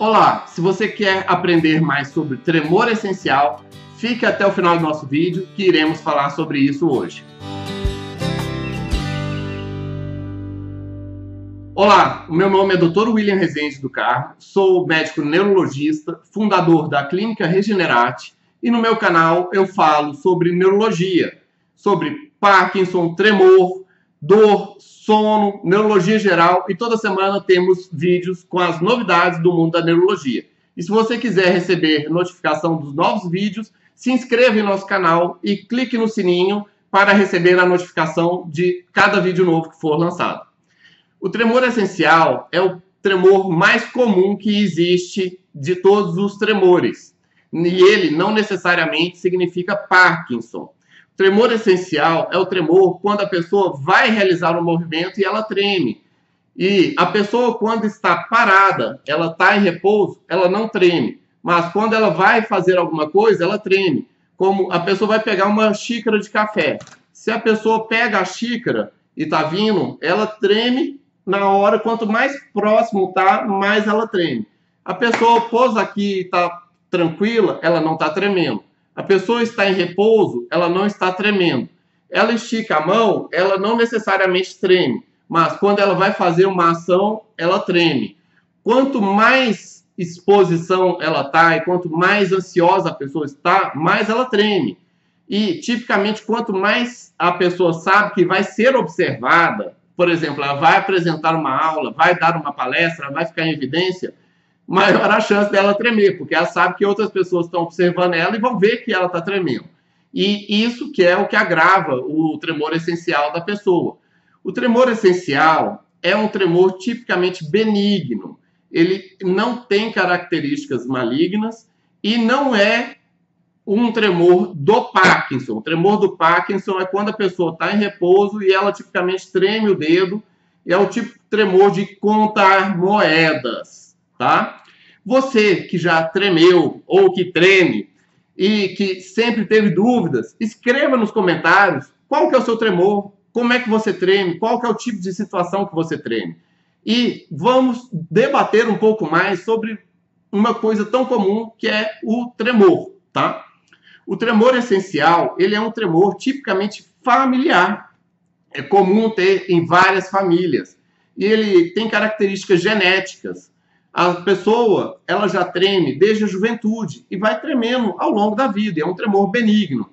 Olá, se você quer aprender mais sobre tremor essencial, fique até o final do nosso vídeo que iremos falar sobre isso hoje. Olá, o meu nome é Dr. William Rezende do Carmo, sou médico neurologista, fundador da Clínica Regenerate e no meu canal eu falo sobre neurologia, sobre Parkinson, tremor, dor, sono, neurologia geral e toda semana temos vídeos com as novidades do mundo da neurologia. E se você quiser receber notificação dos novos vídeos, se inscreva em nosso canal e clique no sininho para receber a notificação de cada vídeo novo que for lançado. O tremor essencial é o tremor mais comum que existe de todos os tremores. E ele não necessariamente significa Parkinson. Tremor essencial é o tremor quando a pessoa vai realizar um movimento e ela treme. E a pessoa, quando está parada, ela está em repouso, ela não treme. Mas quando ela vai fazer alguma coisa, ela treme. Como a pessoa vai pegar uma xícara de café. Se a pessoa pega a xícara e está vindo, ela treme na hora. Quanto mais próximo tá, mais ela treme. A pessoa pôs aqui e está tranquila, ela não está tremendo. A pessoa está em repouso, ela não está tremendo. Ela estica a mão, ela não necessariamente treme, mas quando ela vai fazer uma ação, ela treme. Quanto mais exposição ela está e quanto mais ansiosa a pessoa está, mais ela treme. E, tipicamente, quanto mais a pessoa sabe que vai ser observada, por exemplo, ela vai apresentar uma aula, vai dar uma palestra, vai ficar em evidência, maior a chance dela tremer, porque ela sabe que outras pessoas estão observando ela e vão ver que ela está tremendo. E isso que é o que agrava o tremor essencial da pessoa. O tremor essencial é um tremor tipicamente benigno. Ele não tem características malignas e não é um tremor do Parkinson. O tremor do Parkinson é quando a pessoa está em repouso e ela tipicamente treme o dedo. É o tipo de tremor de contar moedas tá? Você que já tremeu ou que treme e que sempre teve dúvidas, escreva nos comentários qual que é o seu tremor, como é que você treme, qual que é o tipo de situação que você treme. E vamos debater um pouco mais sobre uma coisa tão comum que é o tremor, tá? O tremor essencial, ele é um tremor tipicamente familiar. É comum ter em várias famílias. E ele tem características genéticas a pessoa ela já treme desde a juventude e vai tremendo ao longo da vida. É um tremor benigno,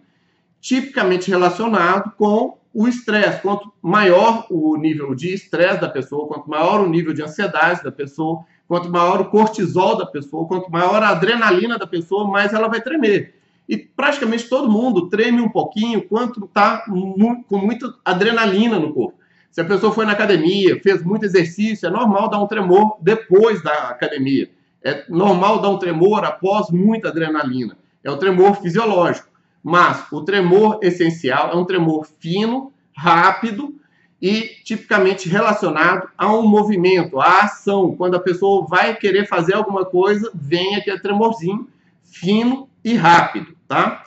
tipicamente relacionado com o estresse. Quanto maior o nível de estresse da pessoa, quanto maior o nível de ansiedade da pessoa, quanto maior o cortisol da pessoa, quanto maior a adrenalina da pessoa, mais ela vai tremer. E praticamente todo mundo treme um pouquinho quanto está com muita adrenalina no corpo. Se a pessoa foi na academia, fez muito exercício, é normal dar um tremor depois da academia. É normal dar um tremor após muita adrenalina. É o tremor fisiológico. Mas o tremor essencial é um tremor fino, rápido e tipicamente relacionado a um movimento, a ação. Quando a pessoa vai querer fazer alguma coisa, vem aquele tremorzinho fino e rápido, tá?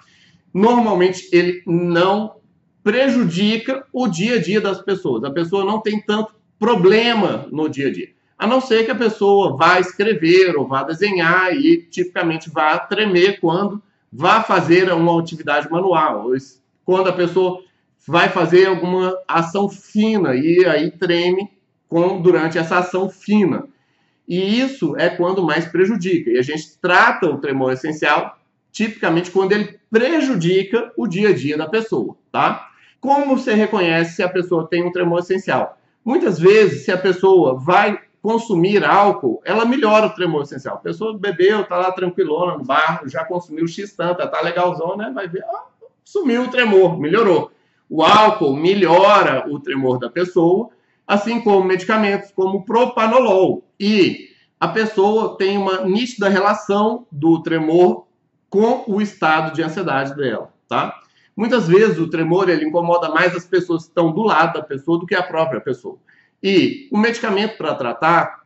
Normalmente ele não prejudica o dia a dia das pessoas. A pessoa não tem tanto problema no dia a dia. A não ser que a pessoa vá escrever ou vá desenhar e tipicamente vá tremer quando vá fazer uma atividade manual. Quando a pessoa vai fazer alguma ação fina e aí treme com, durante essa ação fina. E isso é quando mais prejudica. E a gente trata o tremor essencial tipicamente quando ele prejudica o dia a dia da pessoa, tá? Como você reconhece se a pessoa tem um tremor essencial? Muitas vezes, se a pessoa vai consumir álcool, ela melhora o tremor essencial. A pessoa bebeu, tá lá tranquilona no bar, já consumiu X tanto, tá legalzona, né? Vai ver, ah, sumiu o tremor, melhorou. O álcool melhora o tremor da pessoa, assim como medicamentos como propanolol. E a pessoa tem uma nítida relação do tremor com o estado de ansiedade dela, tá? Muitas vezes o tremor ele incomoda mais as pessoas que estão do lado da pessoa do que a própria pessoa. E o medicamento para tratar,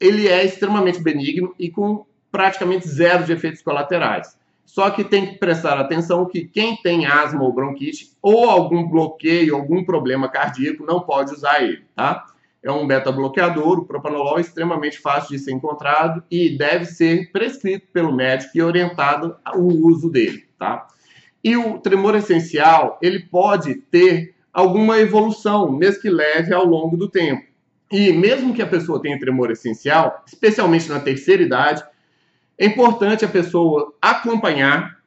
ele é extremamente benigno e com praticamente zero de efeitos colaterais. Só que tem que prestar atenção que quem tem asma ou bronquite ou algum bloqueio, algum problema cardíaco, não pode usar ele, tá? é um beta-bloqueador, o propanolol é extremamente fácil de ser encontrado e deve ser prescrito pelo médico e orientado o uso dele, tá? E o tremor essencial, ele pode ter alguma evolução, mesmo que leve ao longo do tempo. E mesmo que a pessoa tenha tremor essencial, especialmente na terceira idade, é importante a pessoa acompanhar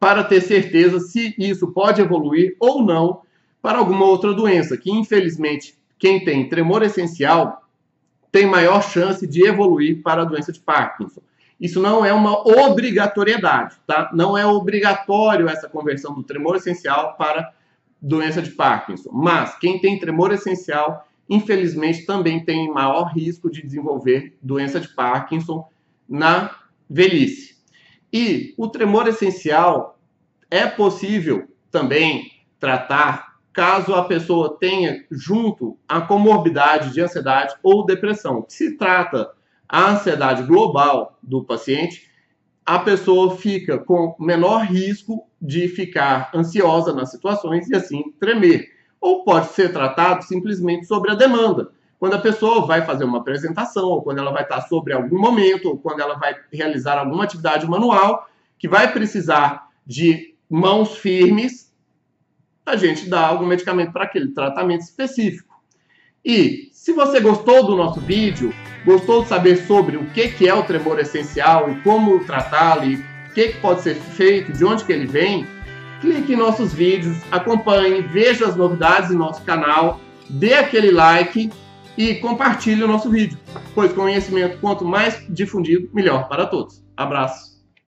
para ter certeza se isso pode evoluir ou não para alguma outra doença, que infelizmente quem tem tremor essencial tem maior chance de evoluir para a doença de Parkinson. Isso não é uma obrigatoriedade, tá? Não é obrigatório essa conversão do tremor essencial para doença de Parkinson. Mas quem tem tremor essencial, infelizmente, também tem maior risco de desenvolver doença de Parkinson na velhice. E o tremor essencial é possível também tratar caso a pessoa tenha junto a comorbidade de ansiedade ou depressão. Se trata a ansiedade global do paciente, a pessoa fica com menor risco de ficar ansiosa nas situações e assim tremer. Ou pode ser tratado simplesmente sobre a demanda. Quando a pessoa vai fazer uma apresentação, ou quando ela vai estar sobre algum momento, ou quando ela vai realizar alguma atividade manual que vai precisar de mãos firmes, a gente dá algum medicamento para aquele tratamento específico. E se você gostou do nosso vídeo, gostou de saber sobre o que, que é o tremor essencial e como tratá-lo e o que, que pode ser feito, de onde que ele vem, clique em nossos vídeos, acompanhe, veja as novidades do nosso canal, dê aquele like e compartilhe o nosso vídeo, pois conhecimento quanto mais difundido, melhor para todos. Abraço!